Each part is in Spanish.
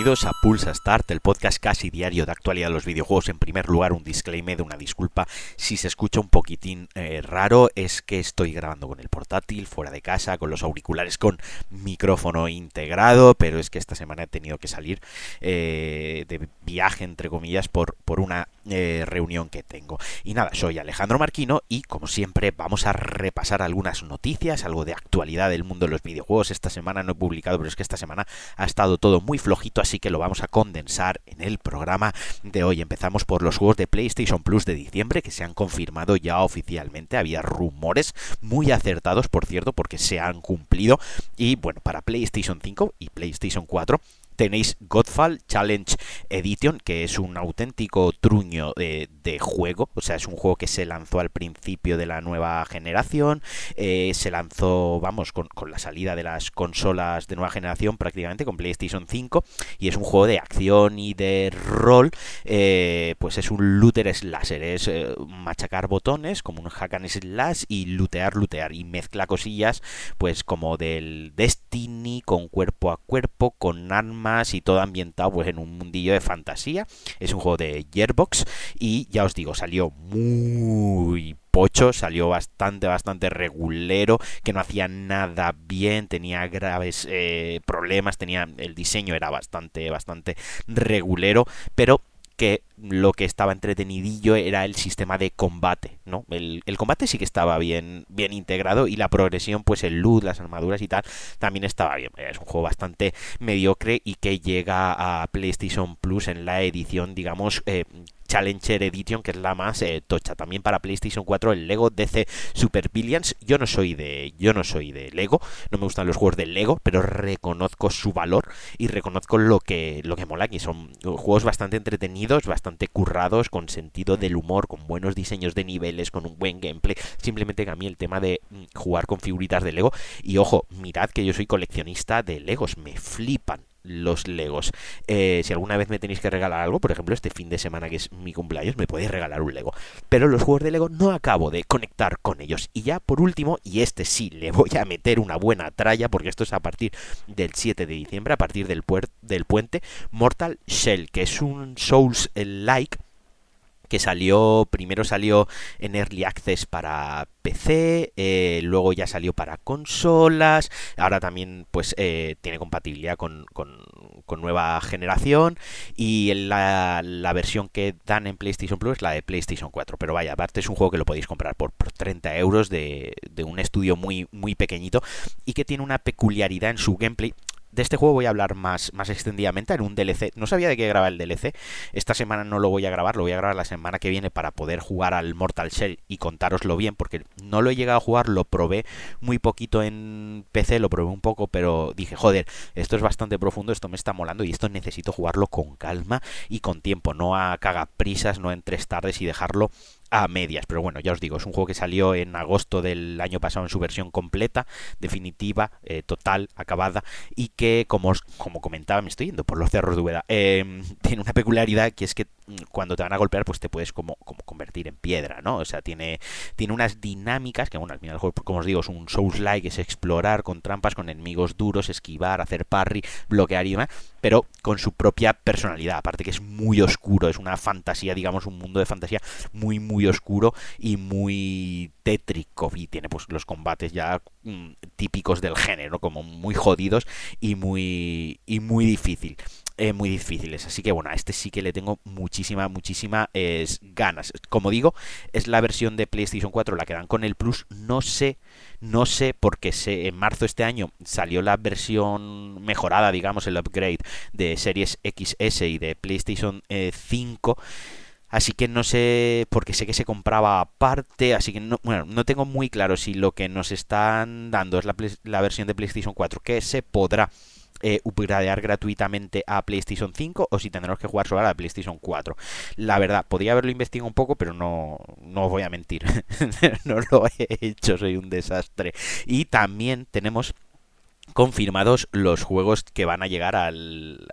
Bienvenidos a Pulsa Start, el podcast casi diario de actualidad de los videojuegos. En primer lugar, un disclaimer de una disculpa si se escucha un poquitín eh, raro. Es que estoy grabando con el portátil, fuera de casa, con los auriculares con micrófono integrado, pero es que esta semana he tenido que salir eh, de viaje, entre comillas, por, por una eh, reunión que tengo. Y nada, soy Alejandro Marquino y como siempre vamos a repasar algunas noticias, algo de actualidad del mundo de los videojuegos. Esta semana no he publicado, pero es que esta semana ha estado todo muy flojito, así que lo vamos a condensar en el programa de hoy. Empezamos por los juegos de PlayStation Plus de diciembre que se han confirmado ya oficialmente. Había rumores muy acertados, por cierto, porque se han cumplido. Y bueno, para PlayStation 5 y PlayStation 4 tenéis Godfall Challenge Edition, que es un auténtico truño de, juego. O sea, es un juego que se lanzó al principio de la nueva generación. Eh, se lanzó, vamos, con, la salida de las consolas de nueva generación, prácticamente con PlayStation 5. Y es un juego de acción y de rol. Eh, pues es un looter slasher. Es eh, machacar botones, como un hack and slash, y lootear, lootear. Y mezcla cosillas, pues como del Destiny, con cuerpo a cuerpo, con armas y todo ambientado pues en un mundillo de fantasía. Es un juego de Gearbox y ya os digo, salió muy pocho, salió bastante, bastante regulero, que no hacía nada bien, tenía graves eh, problemas, tenía el diseño era bastante, bastante regulero, pero que lo que estaba entretenidillo era el sistema de combate, ¿no? El, combate sí que estaba bien, bien integrado y la progresión, pues el loot, las armaduras y tal, también estaba bien. Es un juego bastante mediocre y que llega a PlayStation Plus en la edición, digamos, eh, Challenger Edition, que es la más eh, tocha. También para PlayStation 4 el Lego DC Super Billions. Yo no soy de yo no soy de Lego, no me gustan los juegos de Lego, pero reconozco su valor y reconozco lo que lo que mola que son juegos bastante entretenidos, bastante currados, con sentido del humor, con buenos diseños de niveles, con un buen gameplay. Simplemente que a mí el tema de mm, jugar con figuritas de Lego y ojo, mirad que yo soy coleccionista de Legos, me flipan los Legos. Eh, si alguna vez me tenéis que regalar algo, por ejemplo, este fin de semana que es mi cumpleaños, me podéis regalar un Lego. Pero los juegos de Lego no acabo de conectar con ellos. Y ya por último, y este sí, le voy a meter una buena tralla, porque esto es a partir del 7 de diciembre, a partir del, del puente, Mortal Shell, que es un Souls-like que salió, primero salió en Early Access para PC, eh, luego ya salió para consolas, ahora también pues eh, tiene compatibilidad con, con, nueva generación y la, la, versión que dan en PlayStation Plus es la de PlayStation 4, pero vaya, aparte es un juego que lo podéis comprar por, por 30 euros de, de un estudio muy, muy pequeñito y que tiene una peculiaridad en su gameplay de este juego voy a hablar más, más extendidamente en un DLC. No sabía de qué graba el DLC. Esta semana no lo voy a grabar, lo voy a grabar la semana que viene para poder jugar al Mortal Shell y contároslo bien, porque no lo he llegado a jugar, lo probé muy poquito en PC, lo probé un poco, pero dije, joder, esto es bastante profundo, esto me está molando y esto necesito jugarlo con calma y con tiempo, no a cagaprisas, no en tres tardes y dejarlo a medias. Pero bueno, ya os digo, es un juego que salió en agosto del año pasado en su versión completa, definitiva, eh, total, acabada, y que, como, como comentaba, me estoy yendo por los cerros de Ubeda, em, tiene una peculiaridad que es que mm, cuando te van a golpear, pues te puedes como, como convertir en piedra, ¿no? O sea, tiene, tiene unas dinámicas que, bueno, al final el juego, como os digo, es un Souls-like, es explorar con trampas, con enemigos duros, esquivar, hacer parry, bloquear y demás, pero con su propia personalidad, aparte que es muy oscuro, es una fantasía, digamos, un mundo de fantasía muy, muy oscuro y muy tétrico. Y tiene pues los combates ya mm, típicos del género como muy jodidos y muy y muy difícil eh, muy difíciles. Así que bueno a este sí que le tengo muchísima muchísima ganas. Como digo es la versión de PlayStation 4 la que dan con el Plus. No sé no sé porque sé, en marzo de este año salió la versión mejorada digamos el upgrade de series XS y de PlayStation 5 eh, Así que no sé, porque sé que se compraba aparte, así que no, bueno, no tengo muy claro si lo que nos están dando es la, versión de PlayStation 4 que se podrá eh, upgradear gratuitamente a PlayStation 5 o si tendremos que jugar solo a la PlayStation 4. La verdad, podría haberlo investigado un poco, pero no, no os voy a mentir. no lo he hecho, soy un desastre. Y también tenemos confirmados los juegos que van a llegar al,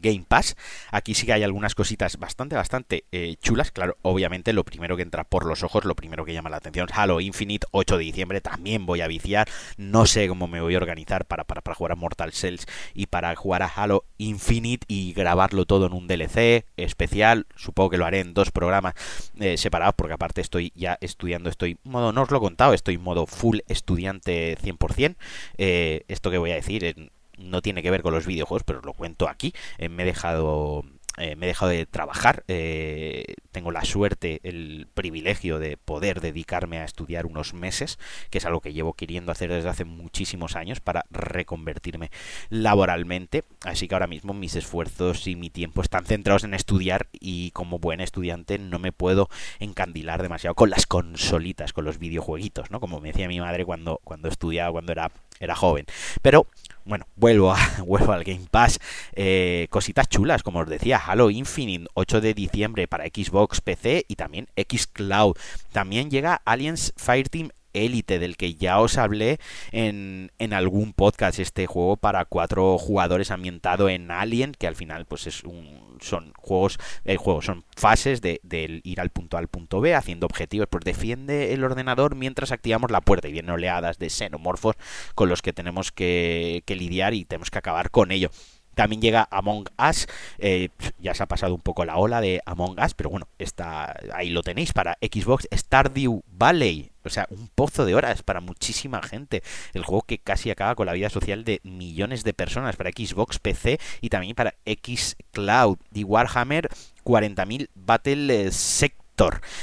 Game Pass. Aquí sí que hay algunas cositas bastante, bastante eh, chulas. Claro, obviamente lo primero que entra por los ojos, lo primero que llama la atención Halo Infinite, 8 de diciembre. También voy a viciar. No sé cómo me voy a organizar para, para, para jugar a Mortal Cells y para jugar a Halo Infinite y grabarlo todo en un DLC especial. Supongo que lo haré en dos programas eh, separados porque aparte estoy ya estudiando, estoy modo, no os lo he contado, estoy en modo full estudiante 100%. Eh, esto que voy a decir no tiene que ver con los videojuegos, pero lo cuento aquí. Eh, me he dejado eh, me he dejado de trabajar, eh, tengo la suerte, el privilegio de poder dedicarme a estudiar unos meses, que es algo que llevo queriendo hacer desde hace muchísimos años para reconvertirme laboralmente, así que ahora mismo mis esfuerzos y mi tiempo están centrados en estudiar y como buen estudiante no me puedo encandilar demasiado con las consolitas, con los videojueguitos, ¿no? Como me decía mi madre cuando, cuando estudiaba, cuando era, era joven. Pero bueno, vuelvo, a, vuelvo al Game Pass. Eh, cositas chulas, como os decía, Halo Infinite, 8 de diciembre para Xbox, PC y también Xcloud. También llega Aliens Fireteam Elite, del que ya os hablé en, en, algún podcast. Este juego para cuatro jugadores ambientado en Alien, que al final pues es un son juegos, el juego son fases de, ir al punto A al punto B haciendo objetivos, pues defiende el ordenador mientras activamos la puerta y vienen oleadas de xenomorfos con los que tenemos que, que lidiar y tenemos que acabar con ello. También llega Among Us, eh, ya se ha pasado un poco la ola de Among Us, pero bueno, está, ahí lo tenéis para Xbox Stardew Valley, o sea, un pozo de horas para muchísima gente. El juego que casi acaba con la vida social de millones de personas para Xbox, PC y también para Xcloud. Y Warhammer 40.000 Battle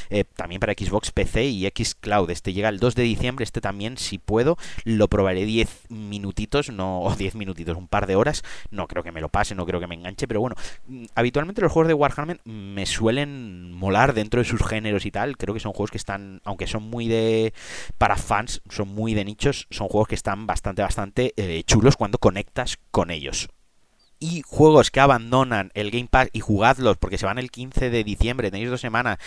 Eh, también para Xbox PC y Xcloud. Este llega el 2 de diciembre, este también, si puedo, lo probaré 10 minutitos, no, o 10 minutitos, un par de horas. No creo que me lo pase, no creo que me enganche, pero bueno, mm, habitualmente los juegos de Warhammer me suelen molar dentro de sus géneros y tal. Creo que son juegos que están, aunque son muy de... para fans, son muy de nichos, son juegos que están bastante, bastante eh, chulos cuando conectas con ellos y juegos que abandonan el Game Pass y jugadlos porque se van el 15 de diciembre, tenéis dos semanas.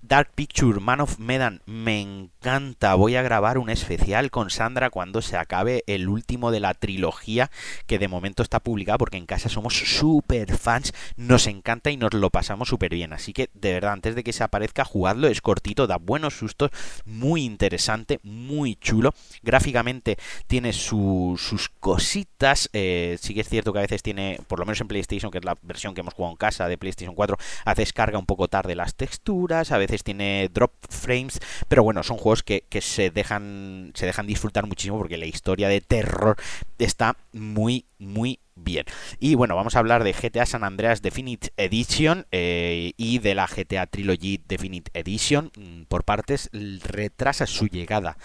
Dark Picture, Man of Medan, me encanta. Voy a grabar un especial con Sandra cuando se acabe el último de la trilogía que de momento está publicada porque en casa somos súper fans, nos encanta y nos lo pasamos súper bien. Así que de verdad, antes de que se aparezca, jugadlo, es cortito, da buenos sustos, muy interesante, muy chulo. Gráficamente tiene sus cositas, eh, sí que es cierto que a veces tiene por lo menos en PlayStation, que es la versión que hemos jugado en casa de PlayStation 4, hace descarga un poco tarde las texturas, a veces tiene drop frames, pero bueno, son juegos que, se dejan se dejan disfrutar muchísimo porque la historia de terror está muy, muy bien. Y bueno, vamos a hablar de GTA San Andreas Definite Edition eh, y de la GTA Trilogy Definite Edition mm, por partes. Retrasa su llegada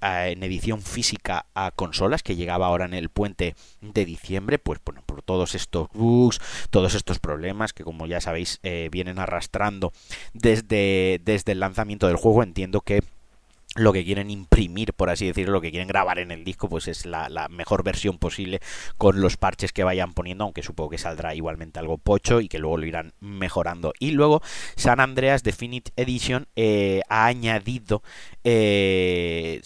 en edición física a consolas que llegaba ahora en el puente de diciembre, pues bueno, por todos estos bugs, todos estos problemas que como ya sabéis eh, vienen arrastrando desde, desde el lanzamiento del juego, entiendo que lo que quieren imprimir, por así decirlo, lo que quieren grabar en el disco, pues es la, mejor versión posible con los parches que vayan poniendo, aunque supongo que saldrá igualmente algo pocho y que luego lo irán mejorando. Y luego San Andreas Definite Edition eh, ha añadido eh,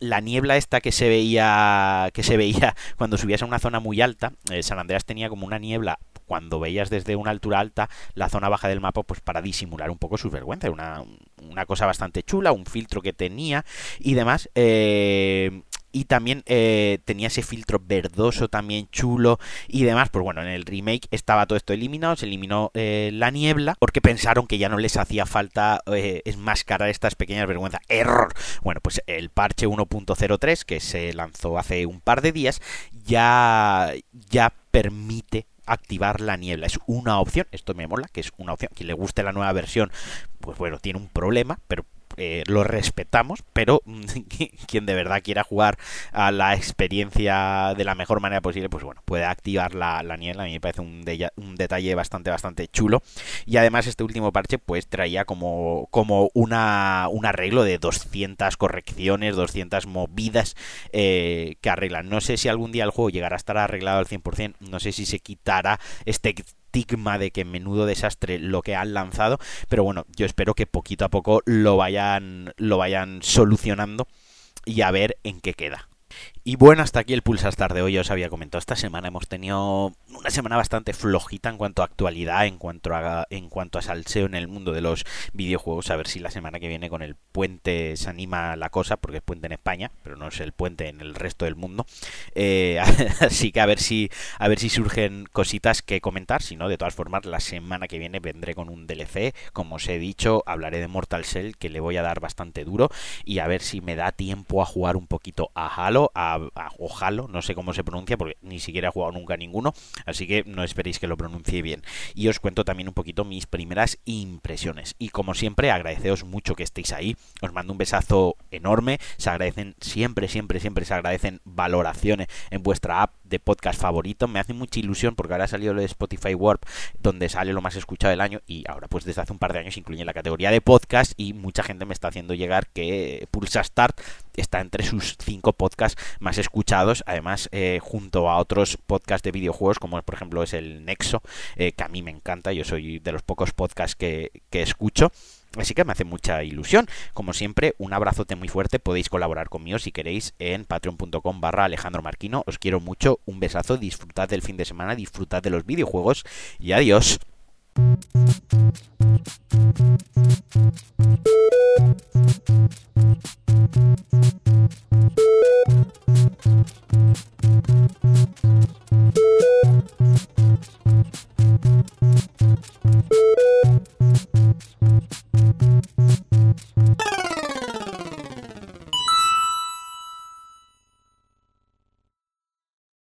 la niebla esta que se veía que se veía cuando subías a una zona muy alta eh, San Andreas tenía como una niebla cuando veías desde una altura alta la zona baja del mapa, pues para disimular un poco su vergüenza. Una, una cosa bastante chula, un filtro que tenía y demás. Eh, y también eh, tenía ese filtro verdoso también chulo y demás. Pues bueno, en el remake estaba todo esto eliminado, se eliminó eh, la niebla porque pensaron que ya no les hacía falta eh, enmascarar estas pequeñas vergüenzas. Error. Bueno, pues el parche 1.03 que se lanzó hace un par de días ya, ya permite activar la niebla. Es una opción, esto me mola, que es una opción. Quien le guste la nueva versión, pues bueno, tiene un problema, pero eh, lo respetamos, pero quien de verdad quiera jugar a la experiencia de la mejor manera posible, pues bueno, puede activar la, la niebla. A mí me parece un, un, detalle bastante, bastante chulo. Y además este último parche pues traía como, como una, un arreglo de 200 correcciones, 200 movidas eh, que arreglan. No sé si algún día el juego llegará a estar arreglado al 100%, no sé si se quitará este estigma de que menudo desastre lo que han lanzado, pero bueno, yo espero que poquito a poco lo vayan lo vayan solucionando y a ver en qué queda. Y bueno, hasta aquí el Pulsar Star de hoy. Os había comentado, esta semana hemos tenido una semana bastante flojita en cuanto a actualidad, en cuanto a, en cuanto a salseo en el mundo de los videojuegos. A ver si la semana que viene con el puente se anima la cosa, porque es puente en España, pero no es el puente en el resto del mundo. Eh, así que a ver si a ver si surgen cositas que comentar. Si no, de todas formas, la semana que viene vendré con un DLC. Como os he dicho, hablaré de Mortal Shell, que le voy a dar bastante duro. Y a ver si me da tiempo a jugar un poquito a Halo, o Halo, no sé cómo se pronuncia porque ni siquiera he jugado nunca ninguno, así que no esperéis que lo pronuncie bien. Y os cuento también un poquito mis primeras impresiones. Y como siempre, agradeceos mucho que estéis ahí, os mando un besazo enorme, se agradecen siempre, siempre, siempre se agradecen valoraciones en vuestra app de podcast favorito, me hace mucha ilusión porque ahora ha salido lo de Spotify Warp, donde sale lo más escuchado del año y ahora pues desde hace un par de años incluye la categoría de podcast y mucha gente me está haciendo llegar que Pulsa Start está entre sus cinco podcasts más escuchados, además eh, junto a otros podcasts de videojuegos, como por ejemplo es el Nexo, eh, que a mí me encanta, yo soy de los pocos podcasts que, que escucho. Así que me hace mucha ilusión. Como siempre, un abrazote muy fuerte. Podéis colaborar conmigo si queréis en patreon.com barra Alejandro Marquino. Os quiero mucho. Un besazo. Disfrutad del fin de semana. Disfrutad de los videojuegos. Y adiós.